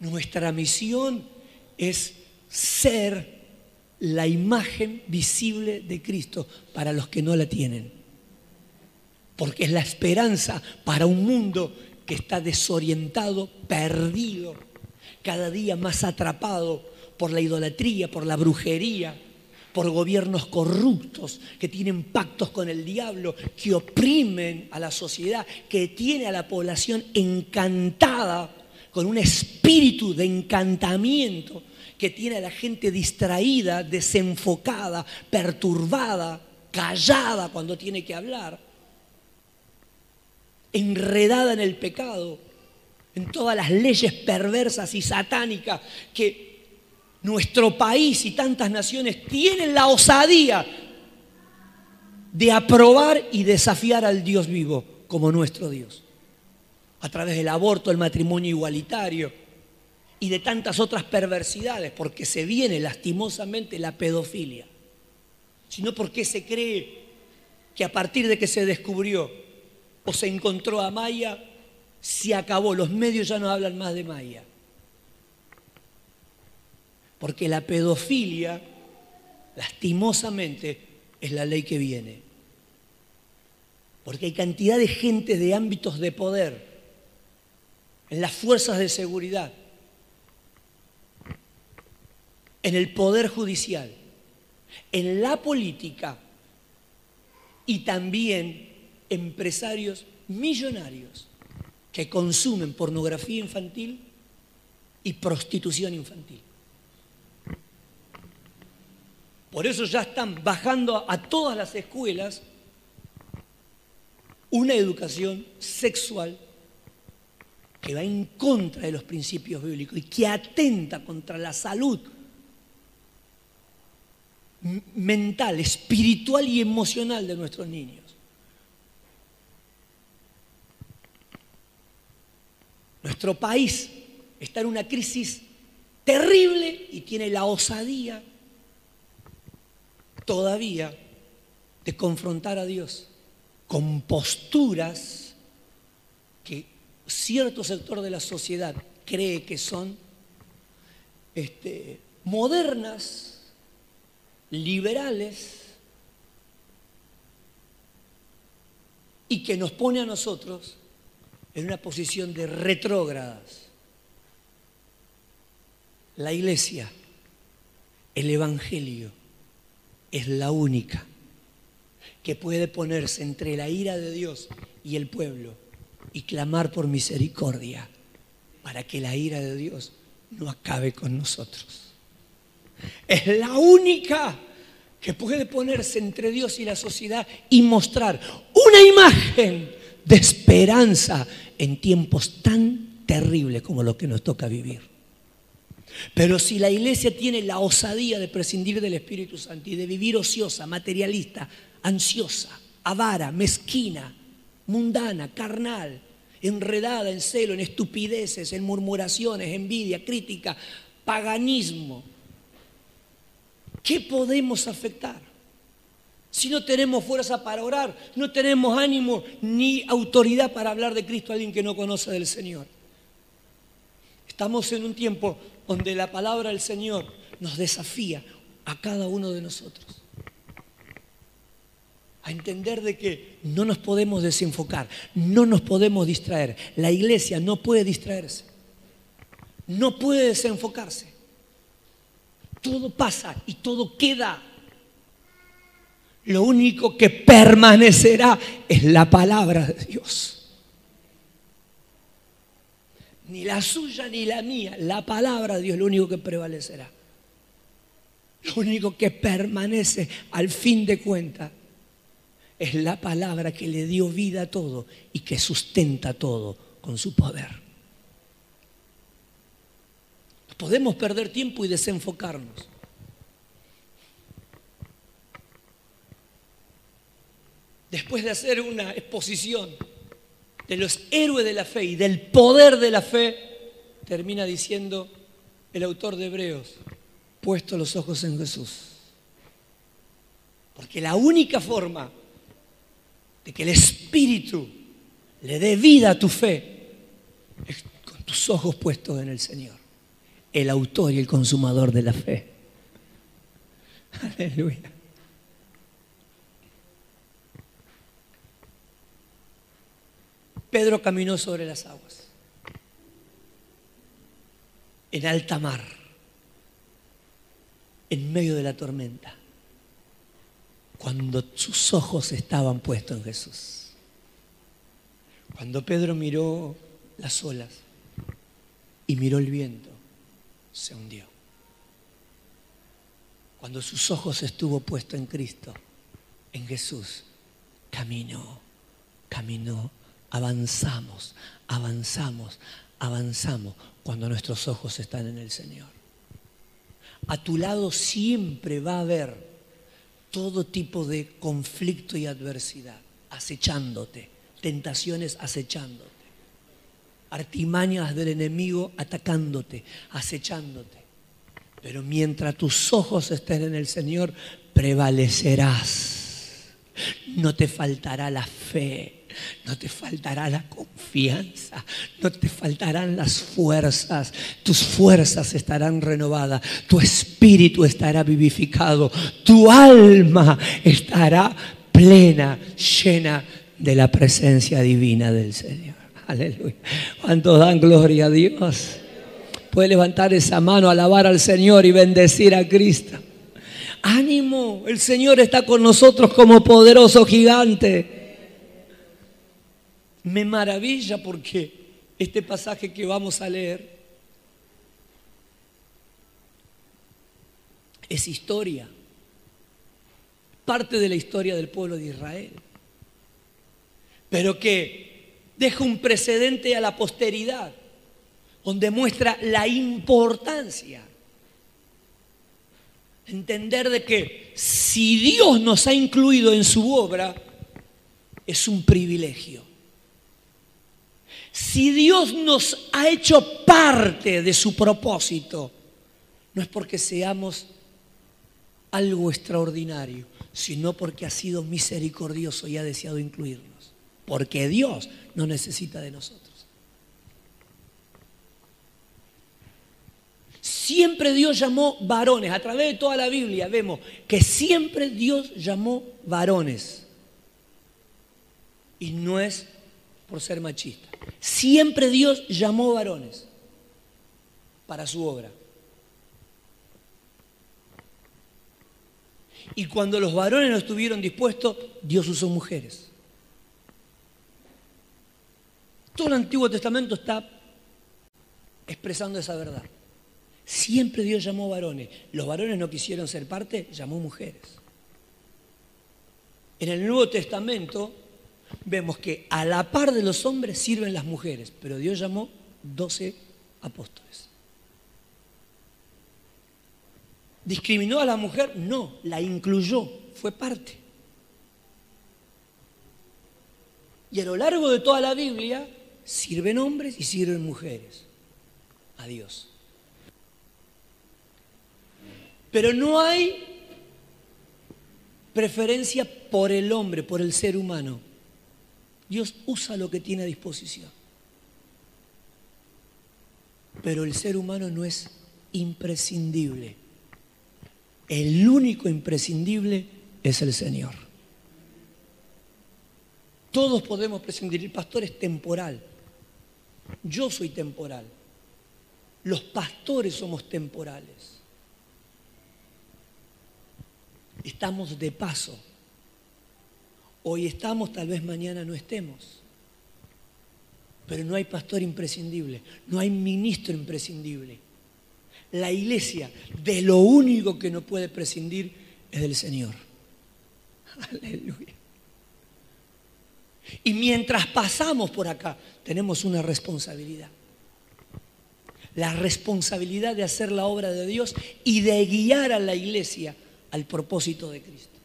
Nuestra misión es ser la imagen visible de Cristo para los que no la tienen. Porque es la esperanza para un mundo que está desorientado, perdido, cada día más atrapado por la idolatría, por la brujería, por gobiernos corruptos que tienen pactos con el diablo, que oprimen a la sociedad, que tiene a la población encantada con un espíritu de encantamiento, que tiene a la gente distraída, desenfocada, perturbada, callada cuando tiene que hablar, enredada en el pecado, en todas las leyes perversas y satánicas que nuestro país y tantas naciones tienen la osadía de aprobar y desafiar al Dios vivo como nuestro Dios. A través del aborto, el matrimonio igualitario y de tantas otras perversidades, porque se viene lastimosamente la pedofilia, sino porque se cree que a partir de que se descubrió o se encontró a Maya, se acabó, los medios ya no hablan más de Maya. Porque la pedofilia, lastimosamente, es la ley que viene. Porque hay cantidad de gente de ámbitos de poder, en las fuerzas de seguridad, en el poder judicial, en la política y también empresarios millonarios que consumen pornografía infantil y prostitución infantil. Por eso ya están bajando a todas las escuelas una educación sexual que va en contra de los principios bíblicos y que atenta contra la salud mental, espiritual y emocional de nuestros niños. Nuestro país está en una crisis terrible y tiene la osadía todavía de confrontar a Dios con posturas cierto sector de la sociedad cree que son este, modernas, liberales, y que nos pone a nosotros en una posición de retrógradas. La iglesia, el Evangelio, es la única que puede ponerse entre la ira de Dios y el pueblo y clamar por misericordia para que la ira de Dios no acabe con nosotros. Es la única que puede ponerse entre Dios y la sociedad y mostrar una imagen de esperanza en tiempos tan terribles como lo que nos toca vivir. Pero si la iglesia tiene la osadía de prescindir del Espíritu Santo y de vivir ociosa, materialista, ansiosa, avara, mezquina, mundana, carnal, enredada en celo, en estupideces, en murmuraciones, envidia, crítica, paganismo, ¿qué podemos afectar? Si no tenemos fuerza para orar, no tenemos ánimo ni autoridad para hablar de Cristo a alguien que no conoce del Señor. Estamos en un tiempo donde la palabra del Señor nos desafía a cada uno de nosotros. A entender de que no nos podemos desenfocar, no nos podemos distraer. La iglesia no puede distraerse, no puede desenfocarse. Todo pasa y todo queda. Lo único que permanecerá es la palabra de Dios ni la suya ni la mía, la palabra de Dios es lo único que prevalecerá. Lo único que permanece al fin de cuentas es la palabra que le dio vida a todo y que sustenta todo con su poder. Podemos perder tiempo y desenfocarnos. Después de hacer una exposición de los héroes de la fe y del poder de la fe, termina diciendo el autor de Hebreos, puesto los ojos en Jesús. Porque la única forma de que el Espíritu le dé vida a tu fe con tus ojos puestos en el Señor. el autor y el consumador de la fe. Aleluya. Pedro caminó sobre las aguas, en alta mar, en medio de la tormenta, cuando sus ojos estaban puestos en Jesús. Cuando Pedro miró las olas y miró el viento, se hundió. Cuando sus ojos estuvo puesto en Cristo, en Jesús, caminó, caminó, avanzamos, avanzamos, avanzamos cuando nuestros ojos están en el Señor. A tu lado siempre va a haber todo tipo de conflicto y adversidad acechándote, tentaciones acechándote, artimañas del enemigo atacándote, acechándote. Pero mientras tus ojos estén en el Señor, prevalecerás. No te faltará la fe, no te faltará la confianza, no te faltarán las fuerzas. Tus fuerzas estarán renovadas, tu espíritu estará vivificado, tu alma estará plena, llena de la presencia divina del Señor. Aleluya. ¿Cuántos dan gloria a Dios? Puede levantar esa mano, alabar al Señor y bendecir a Cristo. Ánimo, el Señor está con nosotros como poderoso gigante. Me maravilla porque este pasaje que vamos a leer es historia, parte de la historia del pueblo de Israel, pero que deja un precedente a la posteridad donde muestra la importancia. Entender de que si Dios nos ha incluido en su obra, es un privilegio. Si Dios nos ha hecho parte de su propósito, no es porque seamos algo extraordinario, sino porque ha sido misericordioso y ha deseado incluirnos. Porque Dios no necesita de nosotros. Siempre Dios llamó varones. A través de toda la Biblia vemos que siempre Dios llamó varones. Y no es por ser machista. Siempre Dios llamó varones para su obra. Y cuando los varones no estuvieron dispuestos, Dios usó mujeres. Todo el Antiguo Testamento está expresando esa verdad. Siempre Dios llamó varones. Los varones no quisieron ser parte, llamó mujeres. En el Nuevo Testamento vemos que a la par de los hombres sirven las mujeres, pero Dios llamó doce apóstoles. ¿Discriminó a la mujer? No, la incluyó, fue parte. Y a lo largo de toda la Biblia sirven hombres y sirven mujeres a Dios. Pero no hay preferencia por el hombre, por el ser humano. Dios usa lo que tiene a disposición. Pero el ser humano no es imprescindible. El único imprescindible es el Señor. Todos podemos prescindir. El pastor es temporal. Yo soy temporal. Los pastores somos temporales. Estamos de paso. Hoy estamos, tal vez mañana no estemos. Pero no hay pastor imprescindible, no hay ministro imprescindible. La iglesia de lo único que no puede prescindir es del Señor. Aleluya. Y mientras pasamos por acá, tenemos una responsabilidad. La responsabilidad de hacer la obra de Dios y de guiar a la iglesia al propósito de Cristo.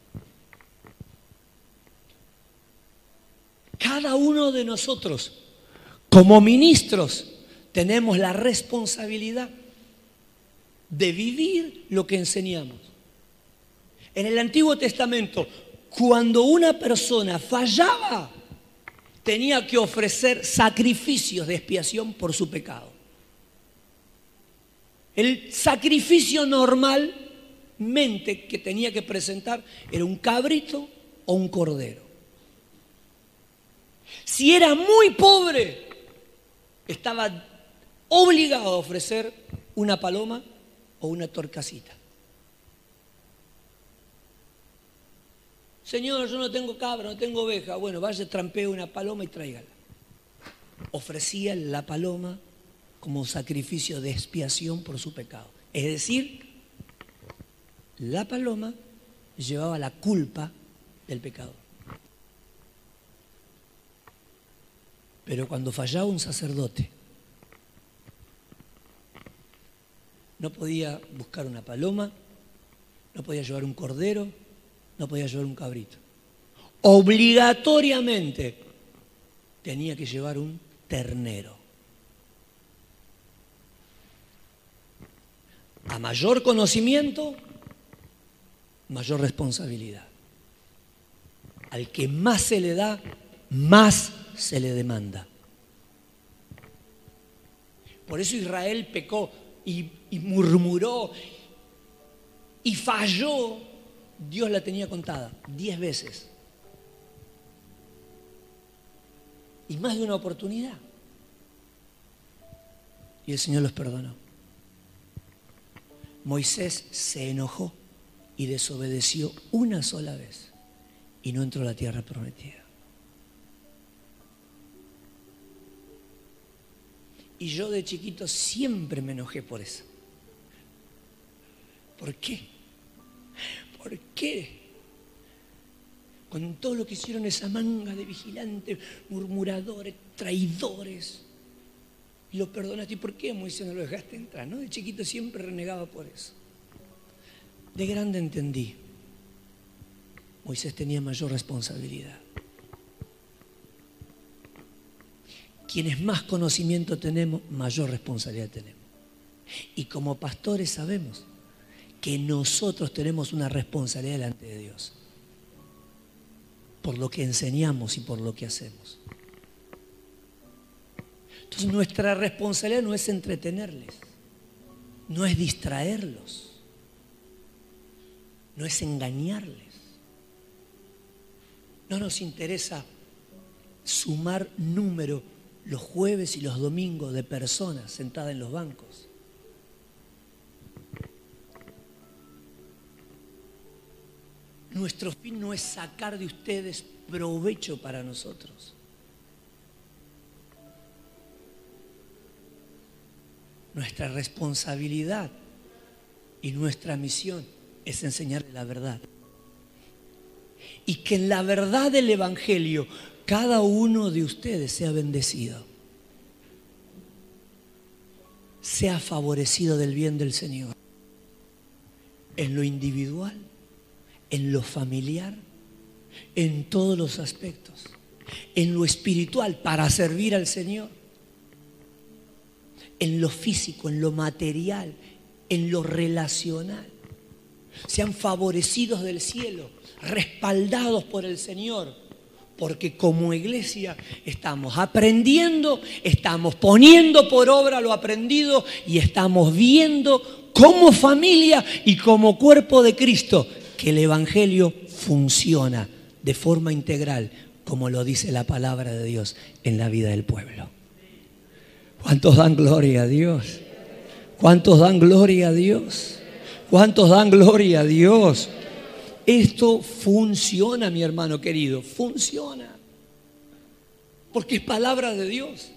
Cada uno de nosotros, como ministros, tenemos la responsabilidad de vivir lo que enseñamos. En el Antiguo Testamento, cuando una persona fallaba, tenía que ofrecer sacrificios de expiación por su pecado. El sacrificio normalmente que tenía que presentar era un cabrito o un cordero. Si era muy pobre, estaba obligado a ofrecer una paloma o una torcasita. Señor, yo no tengo cabra, no tengo oveja. Bueno, vaya, trampee una paloma y tráigala. Ofrecía la paloma como sacrificio de expiación por su pecado. Es decir, la paloma llevaba la culpa del pecado. Pero cuando fallaba un sacerdote, no podía buscar una paloma, no podía llevar un cordero, no podía llevar un cabrito. Obligatoriamente tenía que llevar un ternero. A mayor conocimiento, mayor responsabilidad. Al que más se le da, más se le demanda. Por eso Israel pecó y, murmuró y falló. Dios la tenía contada diez veces. Y más de una oportunidad. Y el Señor los perdonó. Moisés se enojó y desobedeció una sola vez y no entró a la tierra prometida. Y yo de chiquito siempre me enojé por eso. ¿Por qué? ¿Por qué? Con todo lo que hicieron esa manga de vigilantes, murmuradores, traidores. Y lo perdonaste. ¿Y por qué Moisés no lo dejaste entrar? ¿no? De chiquito siempre renegaba por eso. De grande entendí. Moisés tenía mayor responsabilidad. Quienes más conocimiento tenemos, mayor responsabilidad tenemos. Y como pastores sabemos que nosotros tenemos una responsabilidad delante de Dios por lo que enseñamos y por lo que hacemos. Entonces nuestra responsabilidad no es entretenerles, no es distraerlos, no es engañarles. No nos interesa sumar número los jueves y los domingos de personas sentadas en los bancos. Nuestro fin no es sacar de ustedes provecho para nosotros. Nuestra responsabilidad y nuestra misión es enseñarles la verdad. Y que en la verdad del Evangelio cada uno de ustedes sea bendecido, sea favorecido del bien del Señor, en lo individual, en lo familiar, en todos los aspectos, en lo espiritual para servir al Señor, en lo físico, en lo material, en lo relacional. Sean favorecidos del cielo, respaldados por el Señor porque como iglesia estamos aprendiendo, estamos poniendo por obra lo aprendido y estamos viendo como familia y como cuerpo de Cristo que el Evangelio funciona de forma integral, como lo dice la palabra de Dios en la vida del pueblo. ¿Cuántos dan gloria a Dios? ¿Cuántos dan gloria a Dios? ¿Cuántos dan gloria a Dios? Esto funciona, mi hermano querido, funciona. Porque es palabra de Dios,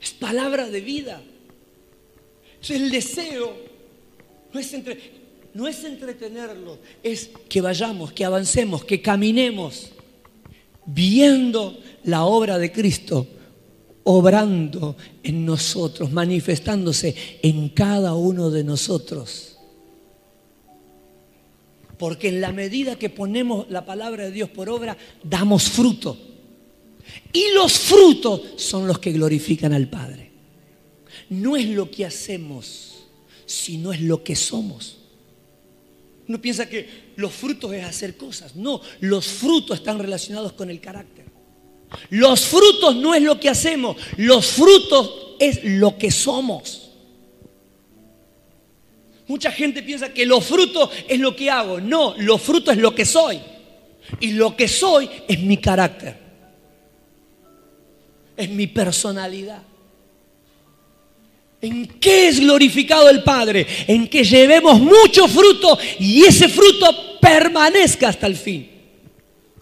es palabra de vida. Es el deseo no es, entretenerlo, es que vayamos, que avancemos, que caminemos viendo la obra de Cristo obrando en nosotros, manifestándose en cada uno de nosotros. Porque en la medida que ponemos la palabra de Dios por obra, damos fruto. Y los frutos son los que glorifican al Padre. No es lo que hacemos, sino es lo que somos. Uno piensa que los frutos es hacer cosas. No, los frutos están relacionados con el carácter. Los frutos no es lo que hacemos, los frutos es lo que somos. Mucha gente piensa que los frutos es lo que hago. No, los frutos es lo que soy. Y lo que soy es mi carácter. Es mi personalidad. ¿En qué es glorificado el Padre? En que llevemos mucho fruto y ese fruto permanezca hasta el fin.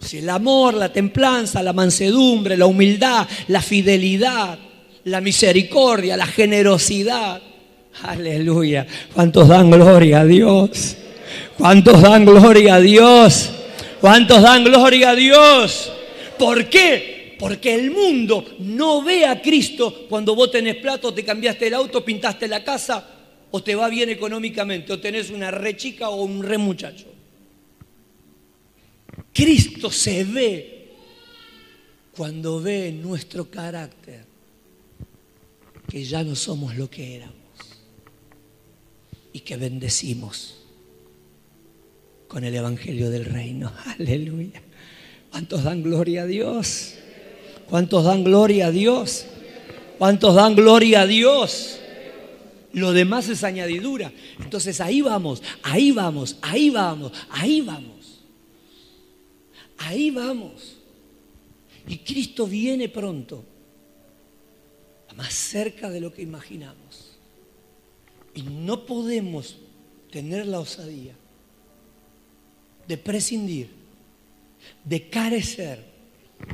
Si el amor, la templanza, la mansedumbre, la humildad, la fidelidad, la misericordia, la generosidad. Aleluya. ¿Cuántos dan gloria a Dios? ¿Cuántos dan gloria a Dios? ¿Cuántos dan gloria a Dios? ¿Por qué? Porque el mundo no ve a Cristo cuando vos tenés plato, te cambiaste el auto, pintaste la casa o te va bien económicamente o tenés una re chica o un re muchacho. Cristo se ve cuando ve nuestro carácter, que ya no somos lo que éramos y que bendecimos con el Evangelio del Reino. Aleluya. ¿Cuántos dan gloria a Dios? ¿Cuántos dan gloria a Dios? ¿Cuántos dan gloria a Dios? Lo demás es añadidura. Entonces ahí vamos, ahí vamos, ahí vamos, ahí vamos. Ahí vamos. Y Cristo viene pronto, más cerca de lo que imaginamos. Y no podemos tener la osadía de prescindir, de carecer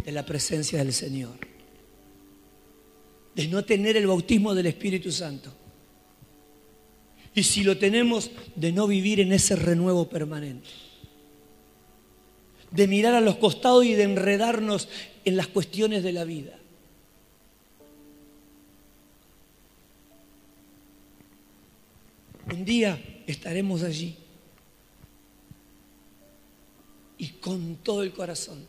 de la presencia del Señor, de no tener el bautismo del Espíritu Santo. Y si lo tenemos, de no vivir en ese renuevo permanente. De mirar a los costados y de enredarnos en las cuestiones de la vida. Un día estaremos allí y con todo el corazón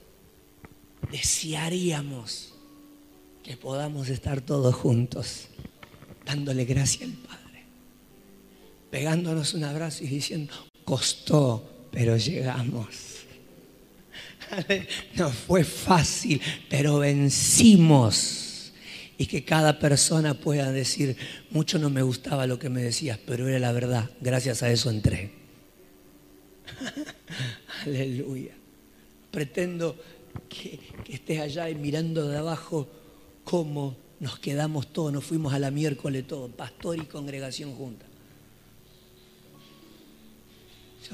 desearíamos que podamos estar todos juntos, dándole gracias al Padre, pegándonos un abrazo y diciendo, costó, pero llegamos. No fue fácil, pero vencimos. Y que cada persona pueda decir, mucho no me gustaba lo que me decías, pero era la verdad. Gracias a eso entré. Aleluya. Pretendo que, estés allá y mirando de abajo cómo nos quedamos todos, nos fuimos a la miércoles todos, pastor y congregación juntas.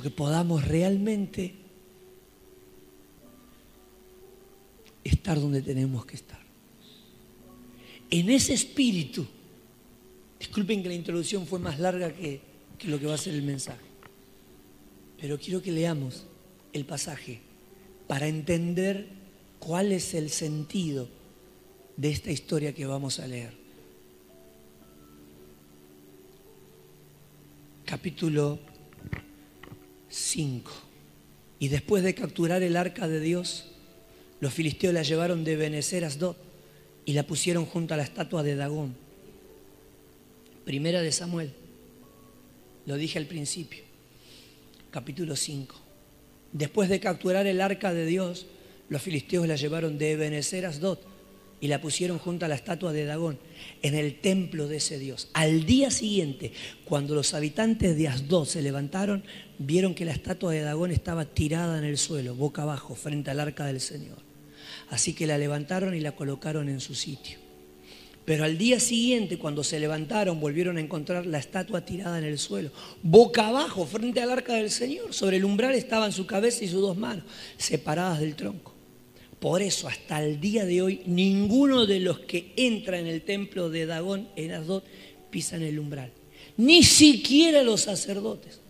que podamos realmente estar donde tenemos que estar. En ese espíritu, disculpen que la introducción fue más larga que, lo que va a ser el mensaje, pero quiero que leamos el pasaje para entender cuál es el sentido de esta historia que vamos a leer. Capítulo 5. Y después de capturar el arca de Dios, los filisteos la llevaron de Benecer a Asdod y la pusieron junto a la estatua de Dagón. Primera de Samuel. Lo dije al principio. Capítulo 5. Después de capturar el arca de Dios, los filisteos la llevaron de Ebenezer a Asdod y la pusieron junto a la estatua de Dagón en el templo de ese Dios. Al día siguiente, cuando los habitantes de Asdod se levantaron, vieron que la estatua de Dagón estaba tirada en el suelo, boca abajo, frente al arca del Señor. Así que la levantaron y la colocaron en su sitio. Pero al día siguiente, cuando se levantaron, volvieron a encontrar la estatua tirada en el suelo, boca abajo, frente al arca del Señor. Sobre el umbral estaban su cabeza y sus dos manos, separadas del tronco. Por eso, hasta el día de hoy, ninguno de los que entra en el templo de Dagón en Asdod pisan el umbral. Ni siquiera los sacerdotes.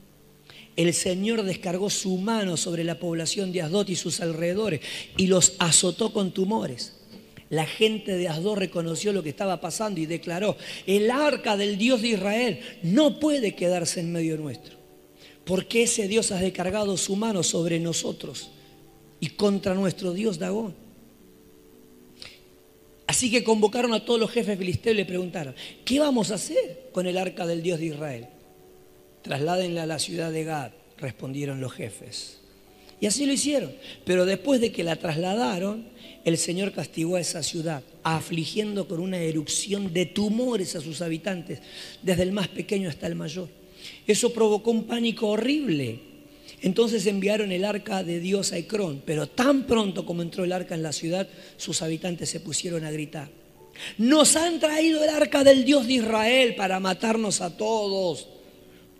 El Señor descargó su mano sobre la población de Asdod y sus alrededores y los azotó con tumores la gente de Asdod reconoció lo que estaba pasando y declaró, el arca del Dios de Israel no puede quedarse en medio nuestro, porque ese Dios ha descargado su mano sobre nosotros y contra nuestro Dios Dagón. Así que convocaron a todos los jefes filisteos y le preguntaron, ¿qué vamos a hacer con el arca del Dios de Israel? Trasládenla a la ciudad de Gad, respondieron los jefes. Y así lo hicieron. Pero después de que la trasladaron, el Señor castigó a esa ciudad afligiendo con una erupción de tumores a sus habitantes, desde el más pequeño hasta el mayor. Eso provocó un pánico horrible. Entonces enviaron el arca de Dios a Ecrón, pero tan pronto como entró el arca en la ciudad, sus habitantes se pusieron a gritar. Nos han traído el arca del Dios de Israel para matarnos a todos.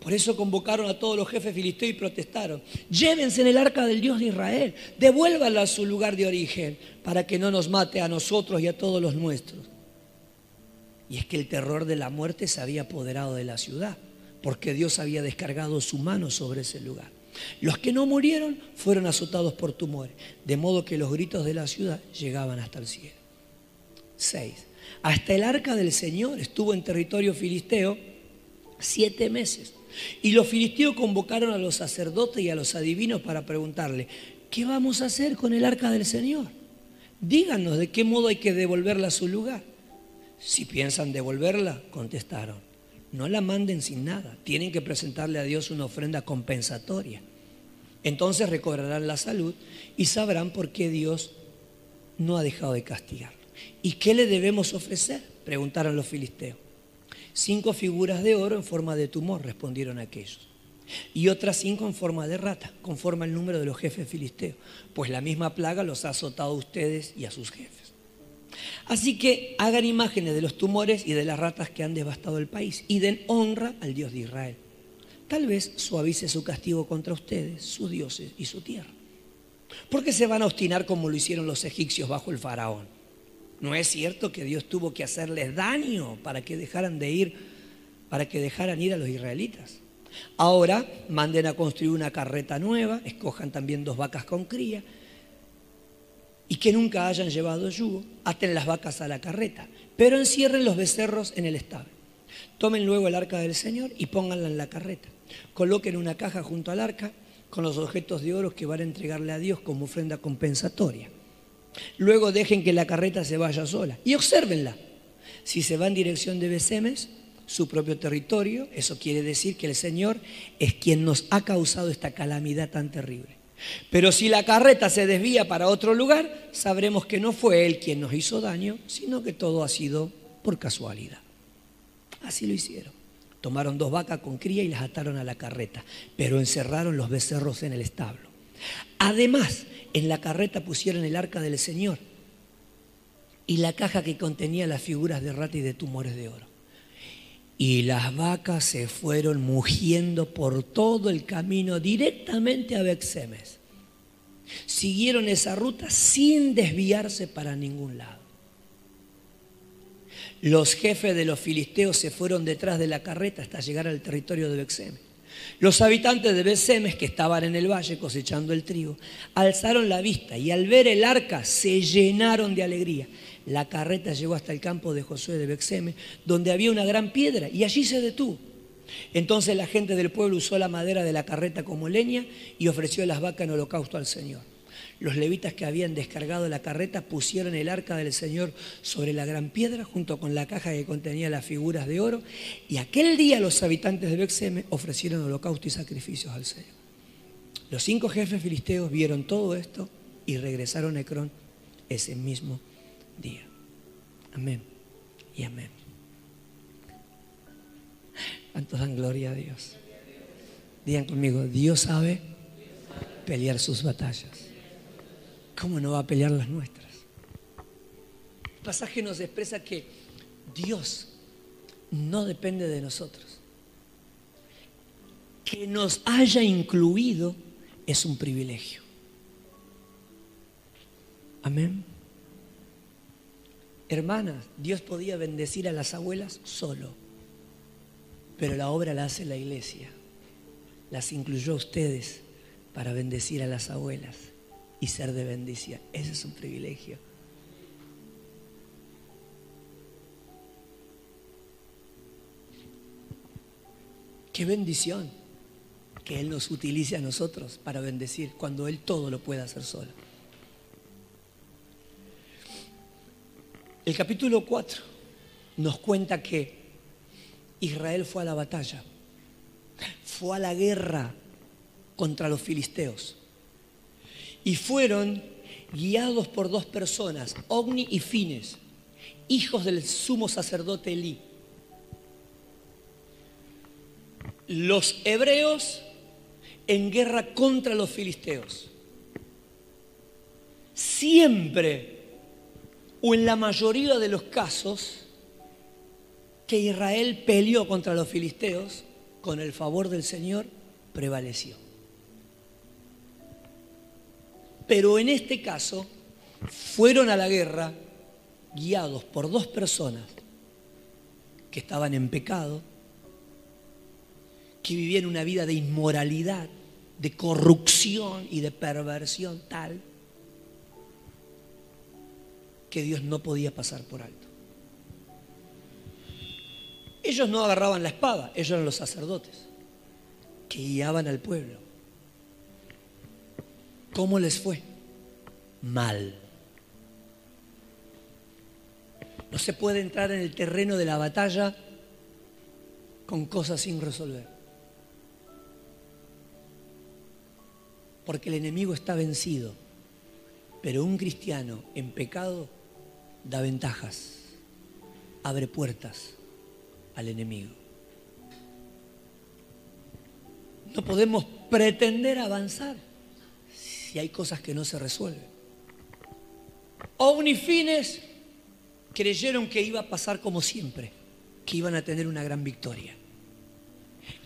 Por eso convocaron a todos los jefes filisteos y protestaron. Llévense en el arca del Dios de Israel, devuélvala a su lugar de origen, para que no nos mate a nosotros y a todos los nuestros. Y es que el terror de la muerte se había apoderado de la ciudad, porque Dios había descargado su mano sobre ese lugar. Los que no murieron fueron azotados por tumores, de modo que los gritos de la ciudad llegaban hasta el cielo. 6. Hasta el arca del Señor estuvo en territorio filisteo siete meses. Y los filisteos convocaron a los sacerdotes y a los adivinos para preguntarle, ¿qué vamos a hacer con el arca del Señor? Díganos de qué modo hay que devolverla a su lugar. Si piensan devolverla, contestaron, no la manden sin nada, tienen que presentarle a Dios una ofrenda compensatoria. Entonces recobrarán la salud y sabrán por qué Dios no ha dejado de castigarlo. ¿Y qué le debemos ofrecer? Preguntaron los filisteos. Cinco figuras de oro en forma de tumor, respondieron aquellos. Y otras cinco en forma de rata, conforme al número de los jefes filisteos, pues la misma plaga los ha azotado a ustedes y a sus jefes. Así que hagan imágenes de los tumores y de las ratas que han devastado el país y den honra al Dios de Israel. Tal vez suavice su castigo contra ustedes, sus dioses y su tierra. ¿Por qué se van a obstinar como lo hicieron los egipcios bajo el faraón? ¿No es cierto que Dios tuvo que hacerles daño para que dejaran de ir, para que dejaran ir a los israelitas? Ahora manden a construir una carreta nueva, escojan también dos vacas con cría y que nunca hayan llevado yugo, aten las vacas a la carreta, pero encierren los becerros en el establo. Tomen luego el arca del Señor y pónganla en la carreta. Coloquen una caja junto al arca con los objetos de oro que van a entregarle a Dios como ofrenda compensatoria. Luego dejen que la carreta se vaya sola y obsérvenla. Si se va en dirección de Besemes, su propio territorio, eso quiere decir que el Señor es quien nos ha causado esta calamidad tan terrible. Pero si la carreta se desvía para otro lugar, sabremos que no fue Él quien nos hizo daño, sino que todo ha sido por casualidad. Así lo hicieron. Tomaron dos vacas con cría y las ataron a la carreta, pero encerraron los becerros en el establo. Además, en la carreta pusieron el arca del Señor y la caja que contenía las figuras de rata y de tumores de oro. Y las vacas se fueron mugiendo por todo el camino directamente a Bexemes. Siguieron esa ruta sin desviarse para ningún lado. Los jefes de los filisteos se fueron detrás de la carreta hasta llegar al territorio de Bexemes. Los habitantes de Besemes, que estaban en el valle cosechando el trigo, alzaron la vista y al ver el arca se llenaron de alegría. La carreta llegó hasta el campo de Josué de Bexemes, donde había una gran piedra, y allí se detuvo. Entonces la gente del pueblo usó la madera de la carreta como leña y ofreció las vacas en holocausto al Señor. Los levitas que habían descargado la carreta pusieron el arca del Señor sobre la gran piedra junto con la caja que contenía las figuras de oro. Y aquel día los habitantes de Bexeme ofrecieron holocausto y sacrificios al Señor. Los cinco jefes filisteos vieron todo esto y regresaron a Ecrón ese mismo día. Amén y amén. ¿Cuántos dan gloria a Dios? Digan conmigo, Dios sabe pelear sus batallas. ¿Cómo no va a pelear las nuestras? El pasaje nos expresa que Dios no depende de nosotros. Que nos haya incluido es un privilegio. Amén. Hermanas, Dios podía bendecir a las abuelas solo, pero la obra la hace la iglesia. Las incluyó a ustedes para bendecir a las abuelas y ser de bendición. Ese es un privilegio. Qué bendición que Él nos utilice a nosotros para bendecir cuando Él todo lo puede hacer solo. El capítulo 4 nos cuenta que Israel fue a la batalla, fue a la guerra contra los filisteos y fueron guiados por dos personas, Ogni y Fines. hijos del sumo sacerdote Elí. Los hebreos en guerra contra los filisteos. Siempre, o en la mayoría de los casos, que Israel peleó contra los filisteos, con el favor del Señor, prevaleció. Pero en este caso, fueron a la guerra guiados por dos personas que estaban en pecado, que vivían una vida de inmoralidad, de corrupción y de perversión tal que Dios no podía pasar por alto. Ellos no agarraban la espada, ellos eran los sacerdotes que guiaban al pueblo. ¿Cómo les fue? Mal. No se puede entrar en el terreno de la batalla con cosas sin resolver. Porque el enemigo está vencido. Pero un cristiano en pecado da ventajas, abre puertas al enemigo. No podemos pretender avanzar si hay cosas que no se resuelven. Omnifines creyeron que iba a pasar como siempre, que iban a tener una gran victoria,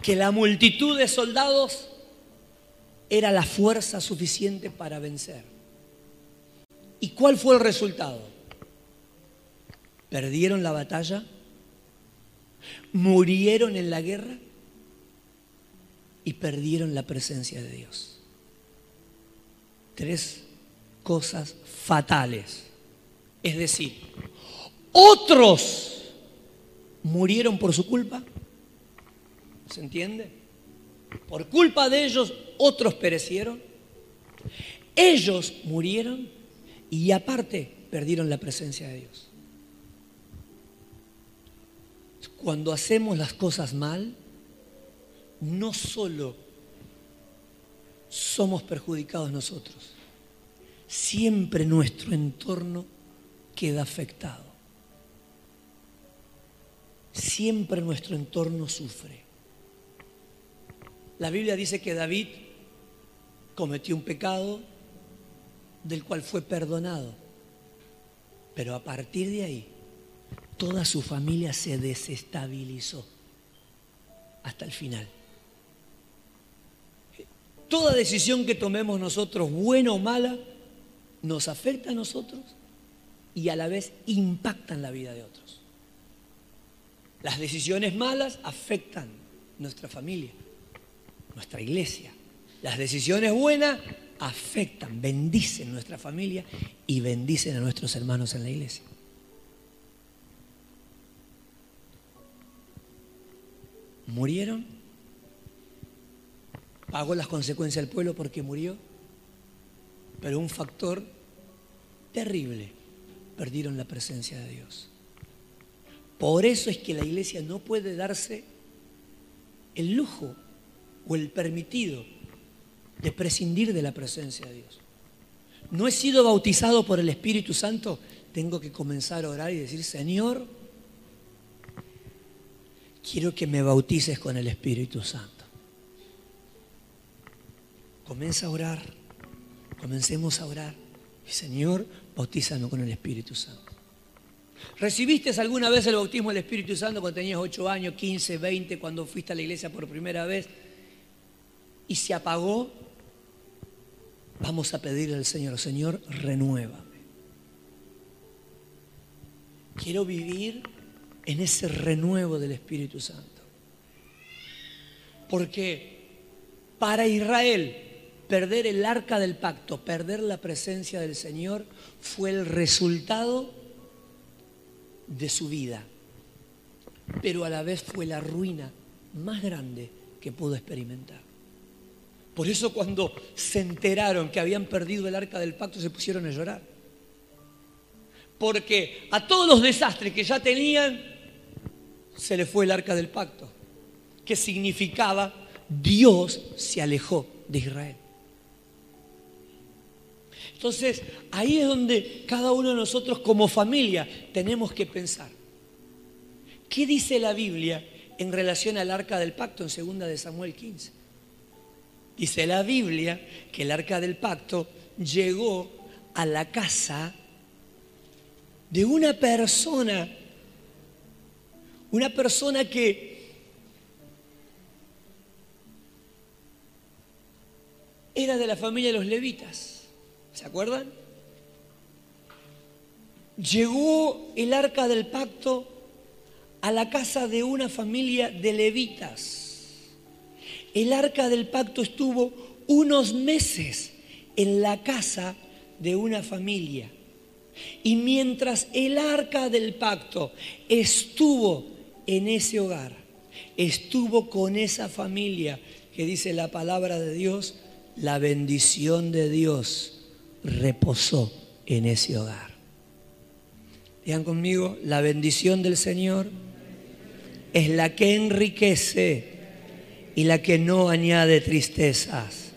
que la multitud de soldados era la fuerza suficiente para vencer. ¿Y cuál fue el resultado? Perdieron la batalla, murieron en la guerra y perdieron la presencia de Dios. Tres cosas fatales. Es decir, otros murieron por su culpa. ¿Se entiende? Por culpa de ellos, otros perecieron. Ellos murieron y aparte perdieron la presencia de Dios. Cuando hacemos las cosas mal, no solo somos perjudicados nosotros, siempre nuestro entorno queda afectado. Siempre nuestro entorno sufre. La Biblia dice que David cometió un pecado del cual fue perdonado, pero a partir de ahí toda su familia se desestabilizó hasta el final. Toda decisión que tomemos nosotros, buena o mala, nos afecta a nosotros y a la vez impacta en la vida de otros. Las decisiones malas afectan nuestra familia, nuestra iglesia. Las decisiones buenas afectan, bendicen nuestra familia y bendicen a nuestros hermanos en la iglesia. Murieron, pagó las consecuencias del pueblo porque murió, pero un factor terrible, perdieron la presencia de Dios. Por eso es que la iglesia no puede darse el lujo o el permitido de prescindir de la presencia de Dios. No he sido bautizado por el Espíritu Santo, tengo que comenzar a orar y decir, Señor, quiero que me bautices con el Espíritu Santo. Comienza a orar, comencemos a orar. Señor, bautízame con el Espíritu Santo. ¿Recibiste alguna vez el bautismo del Espíritu Santo cuando tenías 8 años, 15, 20, cuando fuiste a la iglesia por primera vez? Y se apagó. Vamos a pedirle al Señor, Señor, renuévame. Quiero vivir en ese renuevo del Espíritu Santo. Porque para Israel perder el arca del pacto, perder la presencia del Señor, fue el resultado de su vida. Pero a la vez fue la ruina más grande que pudo experimentar. Por eso cuando se enteraron que habían perdido el arca del pacto se pusieron a llorar. Porque a todos los desastres que ya tenían, se le fue el arca del pacto, que significaba Dios se alejó de Israel. Entonces, ahí es donde cada uno de nosotros como familia tenemos que pensar. ¿Qué dice la Biblia en relación al arca del pacto en 2 de Samuel 15? Dice la Biblia que el arca del pacto llegó a la casa de una persona, una persona que era de la familia de los levitas. ¿Se acuerdan? Llegó el arca del pacto a la casa de una familia de levitas. El arca del pacto estuvo unos meses en la casa de una familia. Y mientras el arca del pacto estuvo en ese hogar, estuvo con esa familia que dice la palabra de Dios, la bendición de Dios reposó en ese hogar. Digan conmigo, la bendición del Señor es la que enriquece y la que no añade tristezas.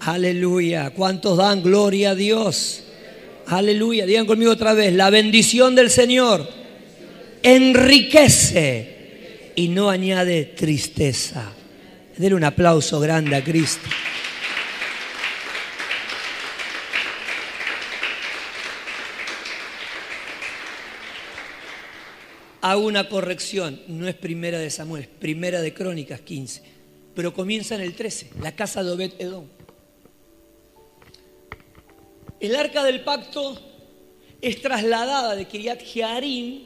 Aleluya. ¿Cuántos dan gloria a Dios? Aleluya. Digan conmigo otra vez, la bendición del Señor enriquece y no añade tristeza. Denle un aplauso grande a Cristo. Hago una corrección, no es primera de Samuel, primera de Crónicas 15, pero comienza en el 13, la casa de Obed Edom. El arca del pacto es trasladada de Kiriat Jearim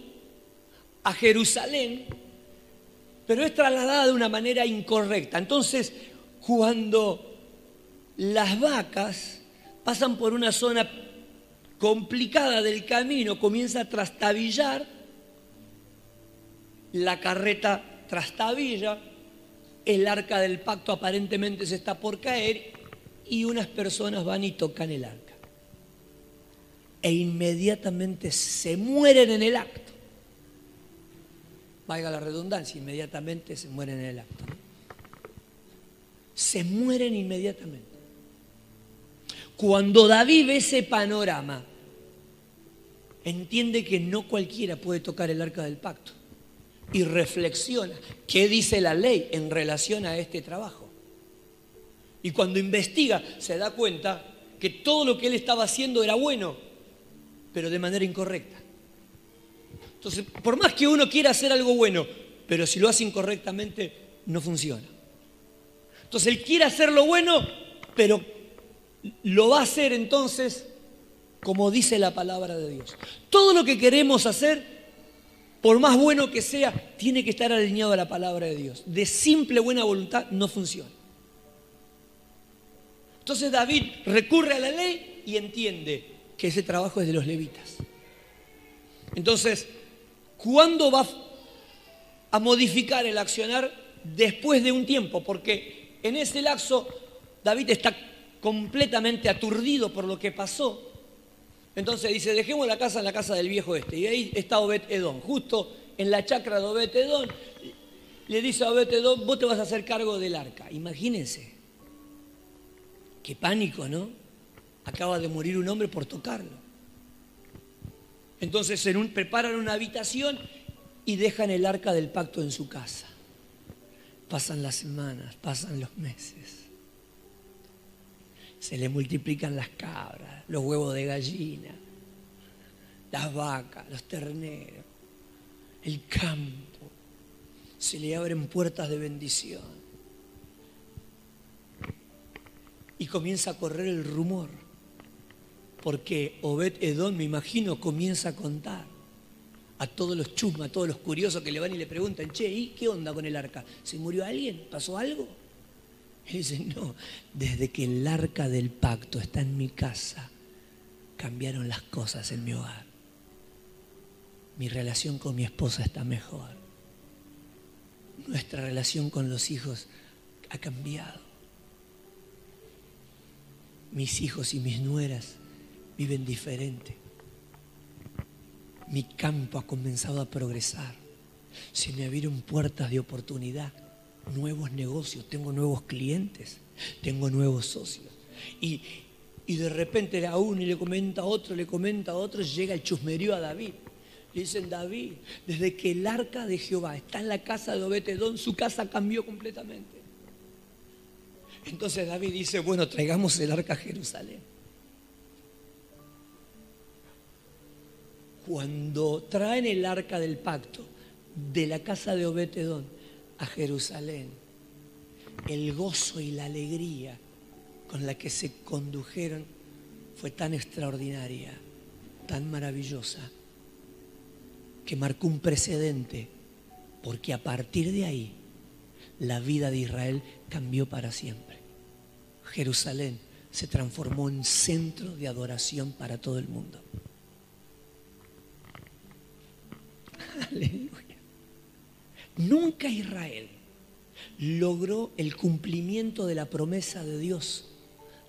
a Jerusalén, pero es trasladada de una manera incorrecta. Entonces, cuando las vacas pasan por una zona complicada del camino, comienza a trastabillar, la carreta trastabilla, el arca del pacto aparentemente se está por caer y unas personas van y tocan el arca. E inmediatamente se mueren en el acto. Valga la redundancia, inmediatamente se mueren en el acto. Se mueren inmediatamente. Cuando David ve ese panorama, entiende que no cualquiera puede tocar el arca del pacto y reflexiona qué dice la ley en relación a este trabajo. Y cuando investiga se da cuenta que todo lo que él estaba haciendo era bueno, pero de manera incorrecta. Entonces, por más que uno quiera hacer algo bueno, pero si lo hace incorrectamente, no funciona. Entonces, él quiere hacer lo bueno, pero lo va a hacer entonces como dice la palabra de Dios. Todo lo que queremos hacer por más bueno que sea, tiene que estar alineado a la palabra de Dios. De simple buena voluntad no funciona. Entonces David recurre a la ley y entiende que ese trabajo es de los levitas. Entonces, ¿cuándo va a modificar el accionar? Después de un tiempo, porque en ese lapso David está completamente aturdido por lo que pasó entonces dice, dejemos la casa en la casa del viejo este. Y ahí está Obed Edom, justo en la chacra de Obed Edom. Le dice a Obed Edom, vos te vas a hacer cargo del arca. Imagínense. Qué pánico, ¿no? Acaba de morir un hombre por tocarlo. Entonces preparan una habitación y dejan el arca del pacto en su casa. Pasan las semanas, pasan los meses se le multiplican las cabras, los huevos de gallina, las vacas, los terneros, el campo. Se le abren puertas de bendición. Y comienza a correr el rumor, porque Obed Edón, me imagino, comienza a contar a todos los chusmas, a todos los curiosos que le van y le preguntan, che, ¿y qué onda con el arca? ¿Se murió alguien? ¿Pasó algo? Y dice, no, desde que el arca del pacto está en mi casa, cambiaron las cosas en mi hogar. Mi relación con mi esposa está mejor. Nuestra relación con los hijos ha cambiado. Mis hijos y mis nueras viven diferente. Mi campo ha comenzado a progresar. Se me abrieron puertas de oportunidad nuevos negocios, tengo nuevos clientes, tengo nuevos socios. Y Y de repente a uno y le comenta a otro, le comenta a otro, llega el chusmerío a David. Le dicen, David, desde que el arca de Jehová está en la casa de Obetedón, su casa cambió completamente. Entonces David dice, bueno, traigamos el arca a Jerusalén. Cuando traen el arca del pacto de la casa de Obetedón a Jerusalén, el gozo y la alegría con la que se condujeron fue tan extraordinaria, tan maravillosa, que marcó un precedente, porque a partir de ahí la vida de Israel cambió para siempre. Jerusalén se transformó en centro de adoración para todo el mundo. Nunca Israel logró el cumplimiento de la promesa de Dios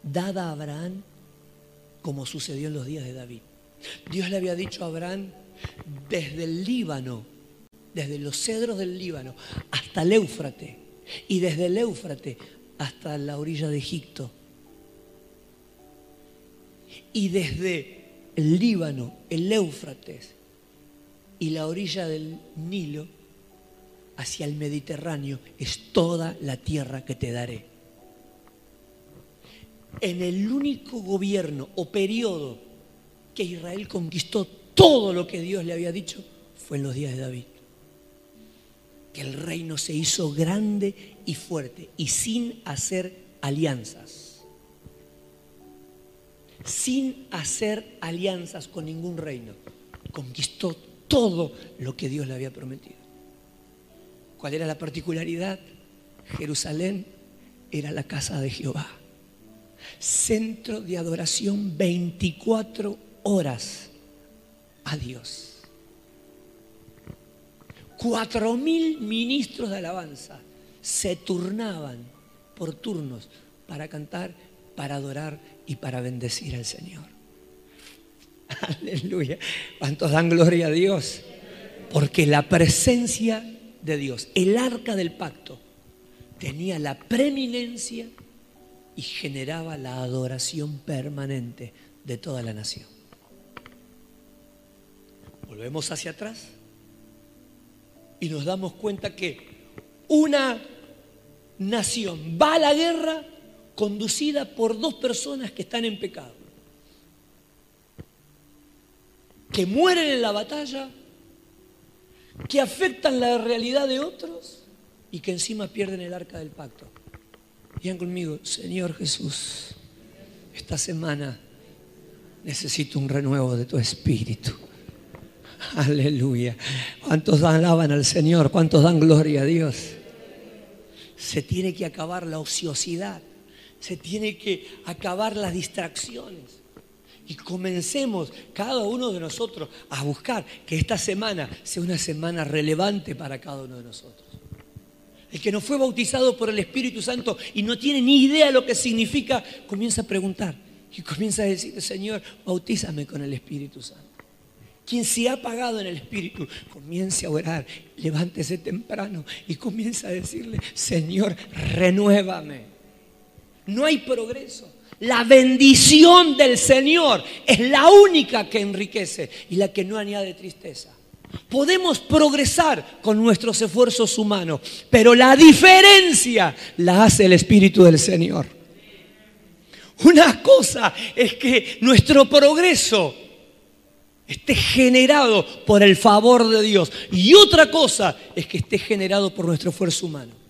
dada a Abraham como sucedió en los días de David. Dios le había dicho a Abraham, desde el Líbano, desde los cedros del Líbano hasta el Éufrate, y desde el Éufrate hasta la orilla de Egipto, y desde el Líbano, el Éufrates y la orilla del Nilo hacia el Mediterráneo es toda la tierra que te daré. En el único gobierno o periodo que Israel conquistó todo lo que Dios le había dicho fue en los días de David. Que el reino se hizo grande y fuerte y sin hacer alianzas. Sin hacer alianzas con ningún reino. Conquistó todo lo que Dios le había prometido. ¿Cuál era la particularidad? Jerusalén era la casa de Jehová. Centro de adoración 24 horas a Dios. Cuatro mil ministros de alabanza se turnaban por turnos para cantar, para adorar y para bendecir al Señor. Aleluya. ¿Cuántos dan gloria a Dios? Porque la presencia de Dios, el arca del pacto, tenía la preeminencia y generaba la adoración permanente de toda la nación. Volvemos hacia atrás y nos damos cuenta que una nación va a la guerra conducida por dos personas que están en pecado, que mueren en la batalla, que afectan la realidad de otros y que encima pierden el arca del pacto. Digan conmigo, Señor Jesús, esta semana necesito un renuevo de tu espíritu. Aleluya. ¿Cuántos alaban al Señor? ¿Cuántos dan gloria a Dios? Se tiene que acabar la ociosidad. Se tiene que acabar las distracciones. Y comencemos cada uno de nosotros a buscar que esta semana sea una semana relevante para cada uno de nosotros. El que no fue bautizado por el Espíritu Santo y no tiene ni idea de lo que significa, comienza a preguntar y comienza a decir, Señor, bautízame con el Espíritu Santo. Quien se ha apagado en el Espíritu, comience a orar, levántese temprano y comienza a decirle, Señor, renuévame. No hay progreso. La bendición del Señor es la única que enriquece y la que no añade tristeza. Podemos progresar con nuestros esfuerzos humanos, pero la diferencia la hace el Espíritu del Señor. Una cosa es que nuestro progreso esté generado por el favor de Dios. Y otra cosa es que esté generado por nuestro esfuerzo humano.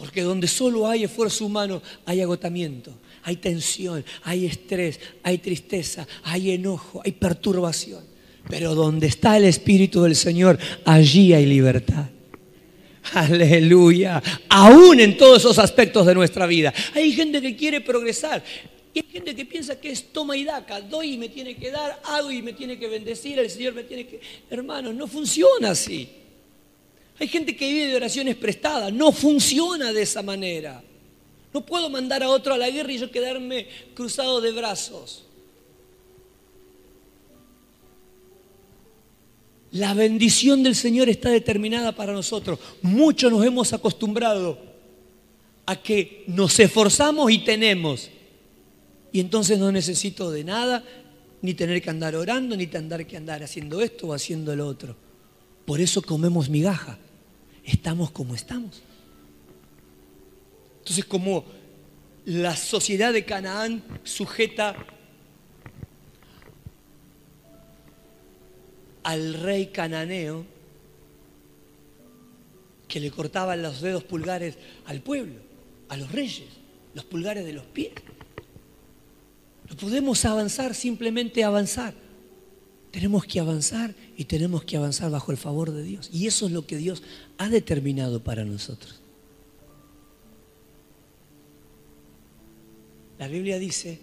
Porque donde solo hay esfuerzo humano hay agotamiento, hay tensión, hay estrés, hay tristeza, hay enojo, hay perturbación. Pero donde está el Espíritu del Señor, allí hay libertad. Aleluya. Aún en todos esos aspectos de nuestra vida. Hay gente que quiere progresar. Y hay gente que piensa que es toma y daca, doy y me tiene que dar, hago y me tiene que bendecir, el Señor me tiene que... Hermanos, no funciona así. Hay gente que vive de oraciones prestadas, no funciona de esa manera. No puedo mandar a otro a la guerra y yo quedarme cruzado de brazos. La bendición del Señor está determinada para nosotros. Muchos nos hemos acostumbrado a que nos esforzamos y tenemos. Y entonces no necesito de nada, ni tener que andar orando, ni tener que andar haciendo esto o haciendo lo otro. Por eso comemos migaja. Estamos como estamos. Entonces, como la sociedad de Canaán sujeta al rey cananeo que le cortaba los dedos pulgares al pueblo, a los reyes, los pulgares de los pies. No podemos avanzar simplemente avanzar. Tenemos que avanzar y tenemos que avanzar bajo el favor de Dios. Y eso es lo que Dios ha determinado para nosotros. La Biblia dice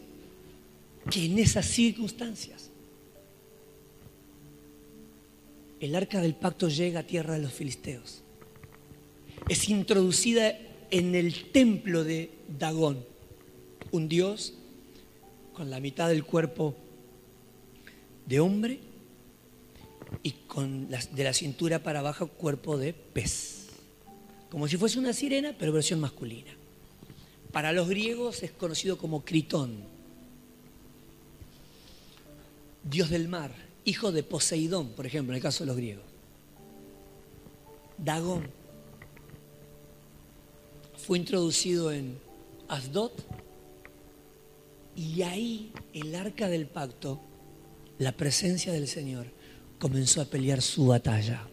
que en esas circunstancias el arca del pacto llega a tierra de los filisteos. Es introducida en el templo de Dagón, un dios con la mitad del cuerpo de hombre y con de la cintura para abajo cuerpo de pez. Como si fuese una sirena, pero versión masculina. Para los griegos es conocido como Critón, dios del mar, hijo de Poseidón, por ejemplo, en el caso de los griegos. Dagón fue introducido en Asdod y ahí el arca del pacto, la presencia del Señor, comenzó a pelear su batalla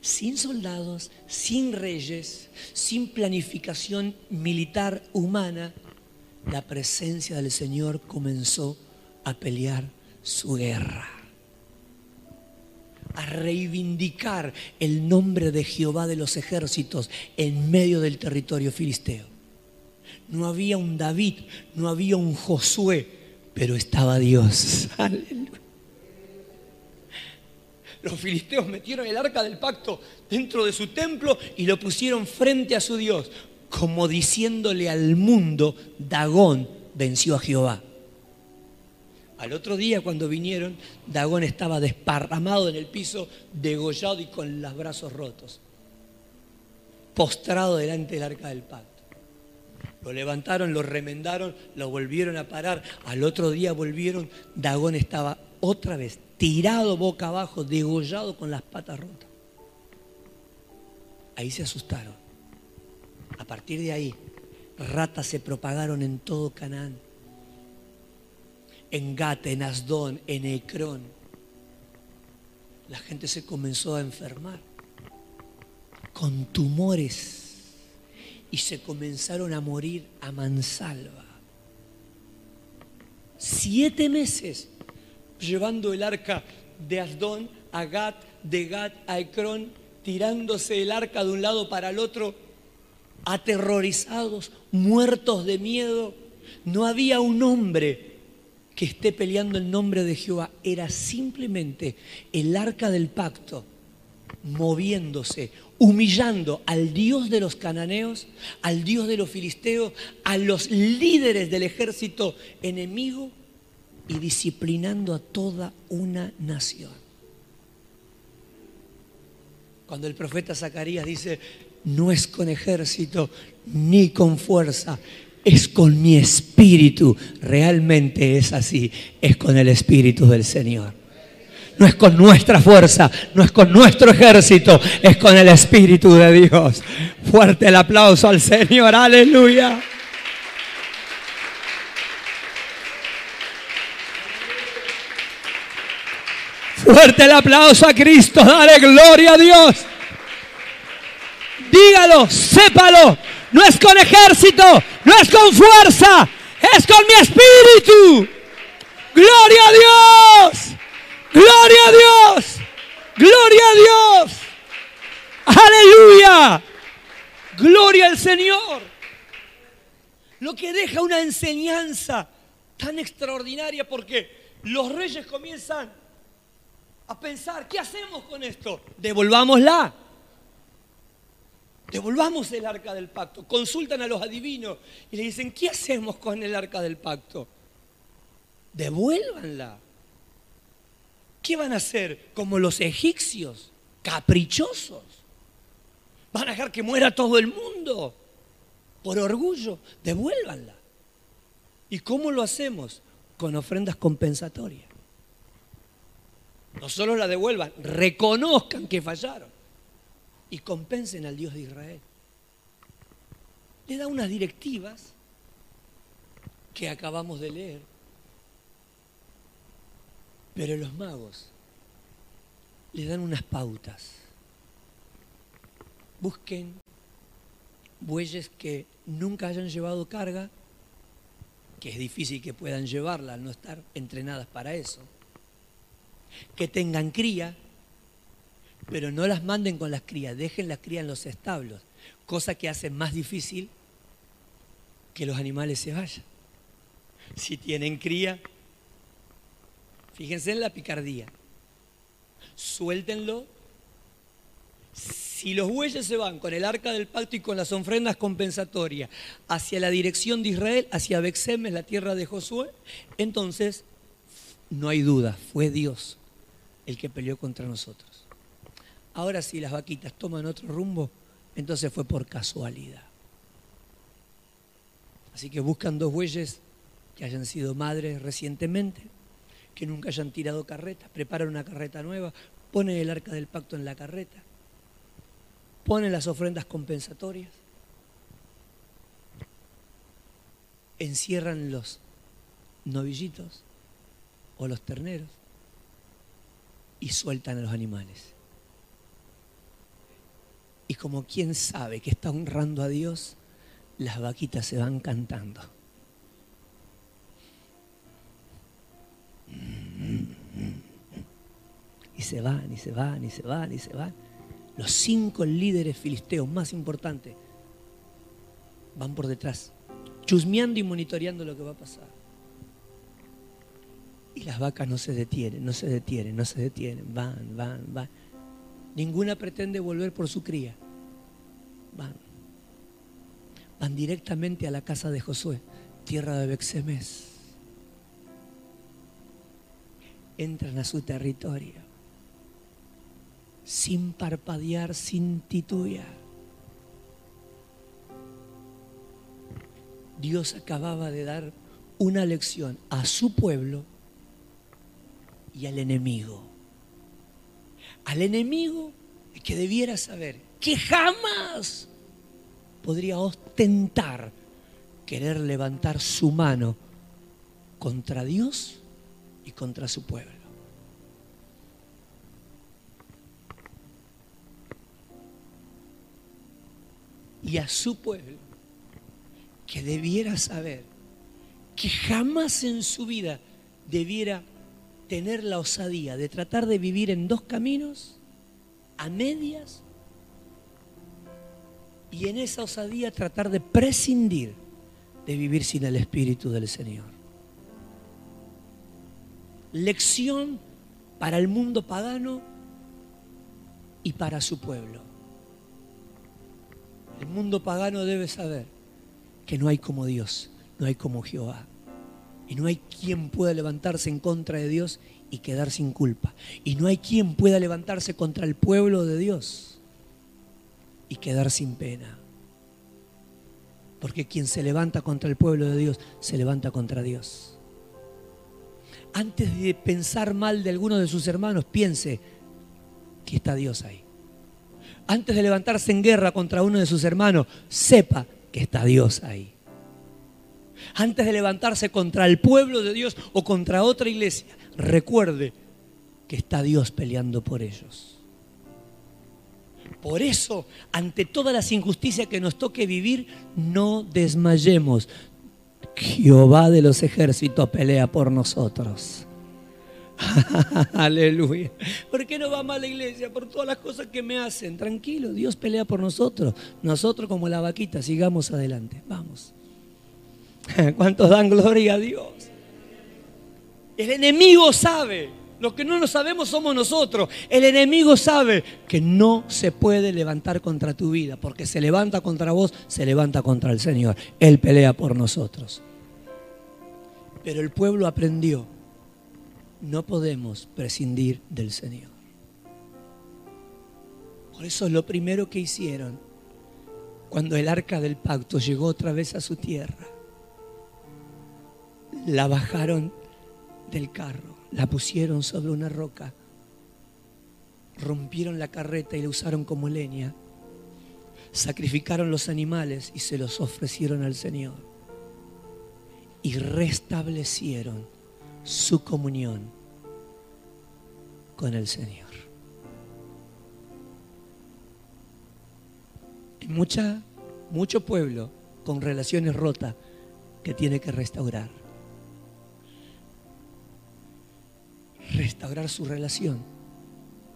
sin soldados, sin reyes, sin planificación militar humana, la presencia del Señor comenzó a pelear su guerra, a reivindicar el nombre de Jehová de los ejércitos en medio del territorio filisteo. No había un David, no había un Josué, pero estaba Dios. Los filisteos metieron el arca del pacto dentro de su templo y lo pusieron frente a su Dios, como diciéndole al mundo, Dagón venció a Jehová. Al otro día cuando vinieron, Dagón estaba desparramado en el piso, degollado y con los brazos rotos, postrado delante del arca del pacto. Lo levantaron, lo remendaron, lo volvieron a parar. Al otro día volvieron, Dagón estaba otra vez tirado boca abajo, degollado con las patas rotas. Ahí se asustaron. A partir de ahí, ratas se propagaron en todo Canaán. En Gata, en Asdón, en Ecrón. La gente se comenzó a enfermar con tumores y se comenzaron a morir a mansalva. Siete meses llevando el arca de Asdón a Gat, de Gat a Ecrón, tirándose el arca de un lado para el otro, aterrorizados, muertos de miedo. No había un hombre que esté peleando el nombre de Jehová, era simplemente el arca del pacto moviéndose, humillando al Dios de los cananeos, al Dios de los filisteos, a los líderes del ejército enemigo y disciplinando a toda una nación. Cuando el profeta Zacarías dice, no es con ejército ni con fuerza, es con mi espíritu. Realmente es así, es con el espíritu del Señor. No es con nuestra fuerza, no es con nuestro ejército, es con el espíritu de Dios. Fuerte el aplauso al Señor, aleluya. Fuerte el aplauso a Cristo. Dale gloria a Dios. Dígalo, sépalo. No es con ejército, no es con fuerza, es con mi espíritu. Gloria a Dios. Gloria a Dios. Gloria a Dios. Aleluya. Gloria al Señor. Lo que deja una enseñanza tan extraordinaria porque los reyes comienzan a pensar, ¿qué hacemos con esto? Devolvámosla. Devolvamos el arca del pacto. Consultan a los adivinos y le dicen, ¿qué hacemos con el arca del pacto? Devuélvanla. ¿Qué van a hacer? Como los egipcios, caprichosos. Van a dejar que muera todo el mundo. por orgullo, devuélvanla. ¿Y cómo lo hacemos? Con ofrendas compensatorias. No solo la devuelvan, reconozcan que fallaron y compensen al Dios de Israel. Le da unas directivas que acabamos de leer. Pero los magos le dan unas pautas. Busquen bueyes que nunca hayan llevado carga, que es difícil que puedan llevarla al no estar entrenadas para eso. Que tengan cría, pero no las manden con las crías, dejen las crías en los establos, cosa que hace más difícil que los animales se vayan. Si tienen cría, fíjense en la picardía, suéltenlo. Si los bueyes se van con el arca del pacto y con las ofrendas compensatorias hacia la dirección de Israel, hacia Bexemes, la tierra de Josué, entonces no hay duda, fue Dios el que peleó contra nosotros. Ahora si las vaquitas toman otro rumbo, entonces fue por casualidad. Así que buscan dos bueyes que hayan sido madres recientemente, que nunca hayan tirado carreta, preparan una carreta nueva, ponen el arca del pacto en la carreta, ponen las ofrendas compensatorias, encierran los novillitos o los terneros y sueltan a los animales. Y como quien sabe que está honrando a Dios, las vaquitas se van cantando. Y se van, y se van, y se van, y se van. Los cinco líderes filisteos más importantes van por detrás, chusmeando y monitoreando lo que va a pasar. Y las vacas no se detienen, no se detienen, no se detienen, van, van, van. Ninguna pretende volver por su cría. Van. Van directamente a la casa de Josué, tierra de Bexemes. Entran a su territorio sin parpadear, sin titubear. Dios acababa de dar una lección a su pueblo y al enemigo. Al enemigo que debiera saber que jamás podría ostentar querer levantar su mano contra Dios y contra su pueblo. Y a su pueblo, que debiera saber que jamás en su vida debiera tener la osadía de tratar de vivir en dos caminos, a medias, y en esa osadía tratar de prescindir de vivir sin el Espíritu del Señor. Lección para el mundo pagano y para su pueblo. El mundo pagano debe saber que no hay como Dios, no hay como Jehová. Y no hay quien pueda levantarse en contra de Dios y quedar sin culpa. Y no hay quien pueda levantarse contra el pueblo de Dios y quedar sin pena. Porque quien se levanta contra el pueblo de Dios, se levanta contra Dios. Antes de pensar mal de alguno de sus hermanos, piense que está Dios ahí. Antes de levantarse en guerra contra uno de sus hermanos, sepa que está Dios ahí antes de levantarse contra el pueblo de Dios o contra otra iglesia, recuerde que está Dios peleando por ellos. Por eso, ante todas las injusticias que nos toque vivir, no desmayemos. Jehová de los ejércitos pelea por nosotros. Aleluya. ¿Por qué no va mal la iglesia? Por todas las cosas que me hacen. Tranquilo, Dios pelea por nosotros. Nosotros como la vaquita, sigamos adelante. Vamos. ¿Cuántos dan gloria a Dios? El enemigo sabe, lo que no lo sabemos somos nosotros. El enemigo sabe que no se puede levantar contra tu vida, porque se levanta contra vos, se levanta contra el Señor. Él pelea por nosotros. Pero el pueblo aprendió, no podemos prescindir del Señor. Por eso lo primero que hicieron cuando el arca del pacto llegó otra vez a su tierra, la bajaron del carro, la pusieron sobre una roca, rompieron la carreta y la usaron como leña, sacrificaron los animales y se los ofrecieron al Señor y restablecieron su comunión con el Señor. Hay mucha, mucho pueblo con relaciones rotas que tiene que restaurar. Restaurar su relación,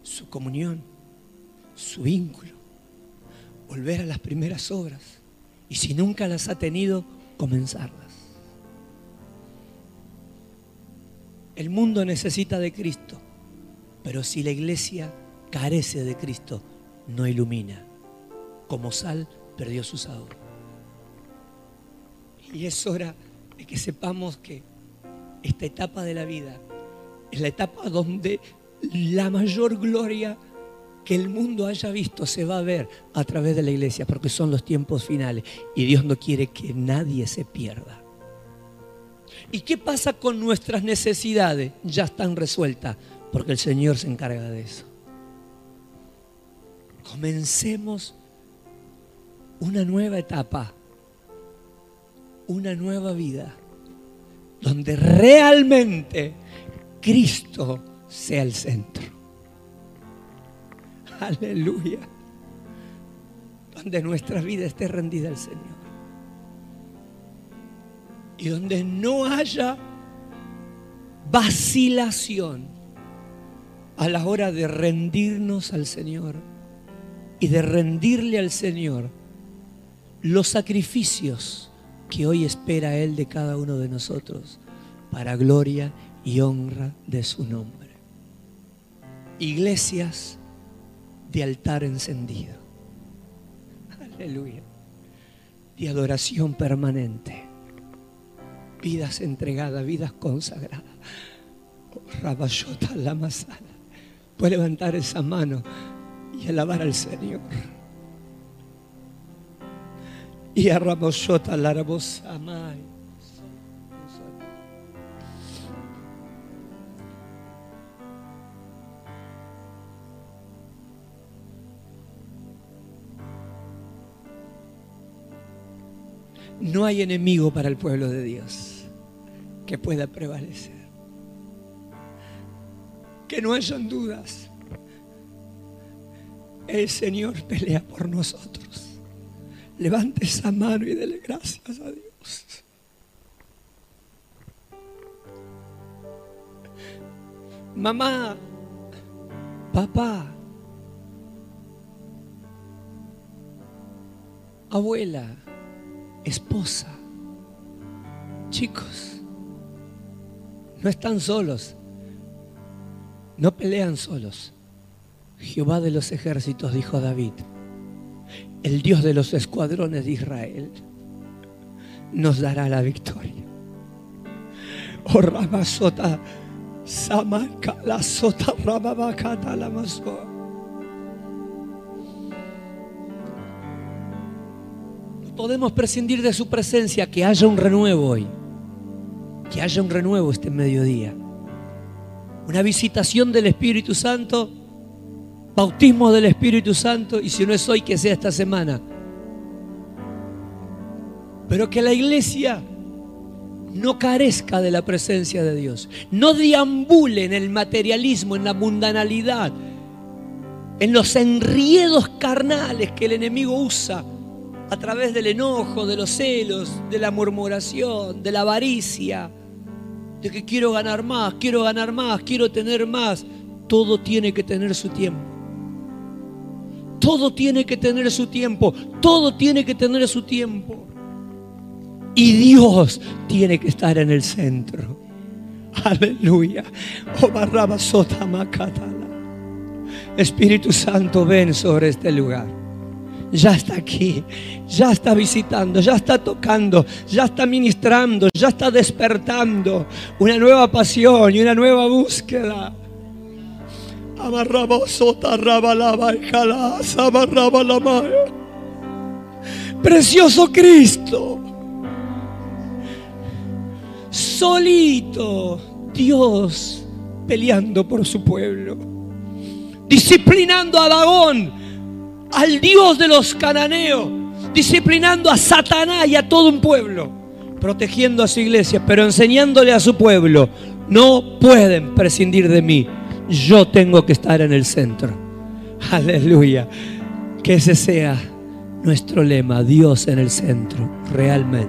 su comunión, su vínculo. Volver a las primeras obras. Y si nunca las ha tenido, comenzarlas. El mundo necesita de Cristo, pero si la iglesia carece de Cristo, no ilumina como sal perdió su sabor. Y es hora de que sepamos que esta etapa de la vida es la etapa donde la mayor gloria que el mundo haya visto se va a ver a través de la iglesia, porque son los tiempos finales y Dios no quiere que nadie se pierda. ¿Y qué pasa con nuestras necesidades? Ya están resueltas, porque el Señor se encarga de eso. Comencemos una nueva etapa, una nueva vida, donde realmente Cristo sea el centro. Aleluya. Donde nuestra vida esté rendida al Señor. Y donde no haya vacilación a la hora de rendirnos al Señor y de rendirle al Señor los sacrificios que hoy espera Él de cada uno de nosotros para gloria y honra de su nombre. Iglesias de altar encendido. Aleluya. De adoración permanente. Vidas entregadas, vidas consagradas. Rabashota la masala. Puede levantar esa mano y alabar al Señor. Y a Ramoshota la Amai. No hay enemigo para el pueblo de Dios que pueda prevalecer. Que no hayan dudas. El Señor pelea por nosotros. Levante esa mano y dele gracias a Dios. Mamá, papá, abuela, esposa, chicos, no están solos, no pelean solos. Jehová de los ejércitos, dijo David, el Dios de los escuadrones de Israel, nos dará la victoria. Oh Ramasota, Samaka, la Sota Ramabakata, la. Podemos prescindir de su presencia, que haya un renuevo hoy, que haya un renuevo este mediodía, una visitación del Espíritu Santo bautismo del Espíritu Santo y si no es hoy, que sea esta semana. Pero que la iglesia no carezca de la presencia de Dios, no deambule en el materialismo, en la mundanalidad, en los enriedos carnales que el enemigo usa a través del enojo, de los celos, de la murmuración, de la avaricia, de que quiero ganar más, quiero ganar más, quiero tener más. Todo tiene que tener su tiempo. Todo tiene que tener su tiempo. Todo tiene que tener su tiempo. Y Dios tiene que estar en el centro. Aleluya. Espíritu Santo, ven sobre este lugar. Ya está aquí, ya está visitando, ya está tocando, ya está ministrando, ya está despertando una nueva pasión y una nueva búsqueda. Precioso Cristo. Solito Dios peleando por su pueblo. Disciplinando a Dagón, al Dios de los cananeos. Disciplinando a Satanás y a todo un pueblo. Protegiendo a su iglesia, pero enseñándole a su pueblo. No pueden prescindir de mí. Yo tengo que estar en el centro. Aleluya. Que ese sea nuestro lema, Dios en el centro, realmente.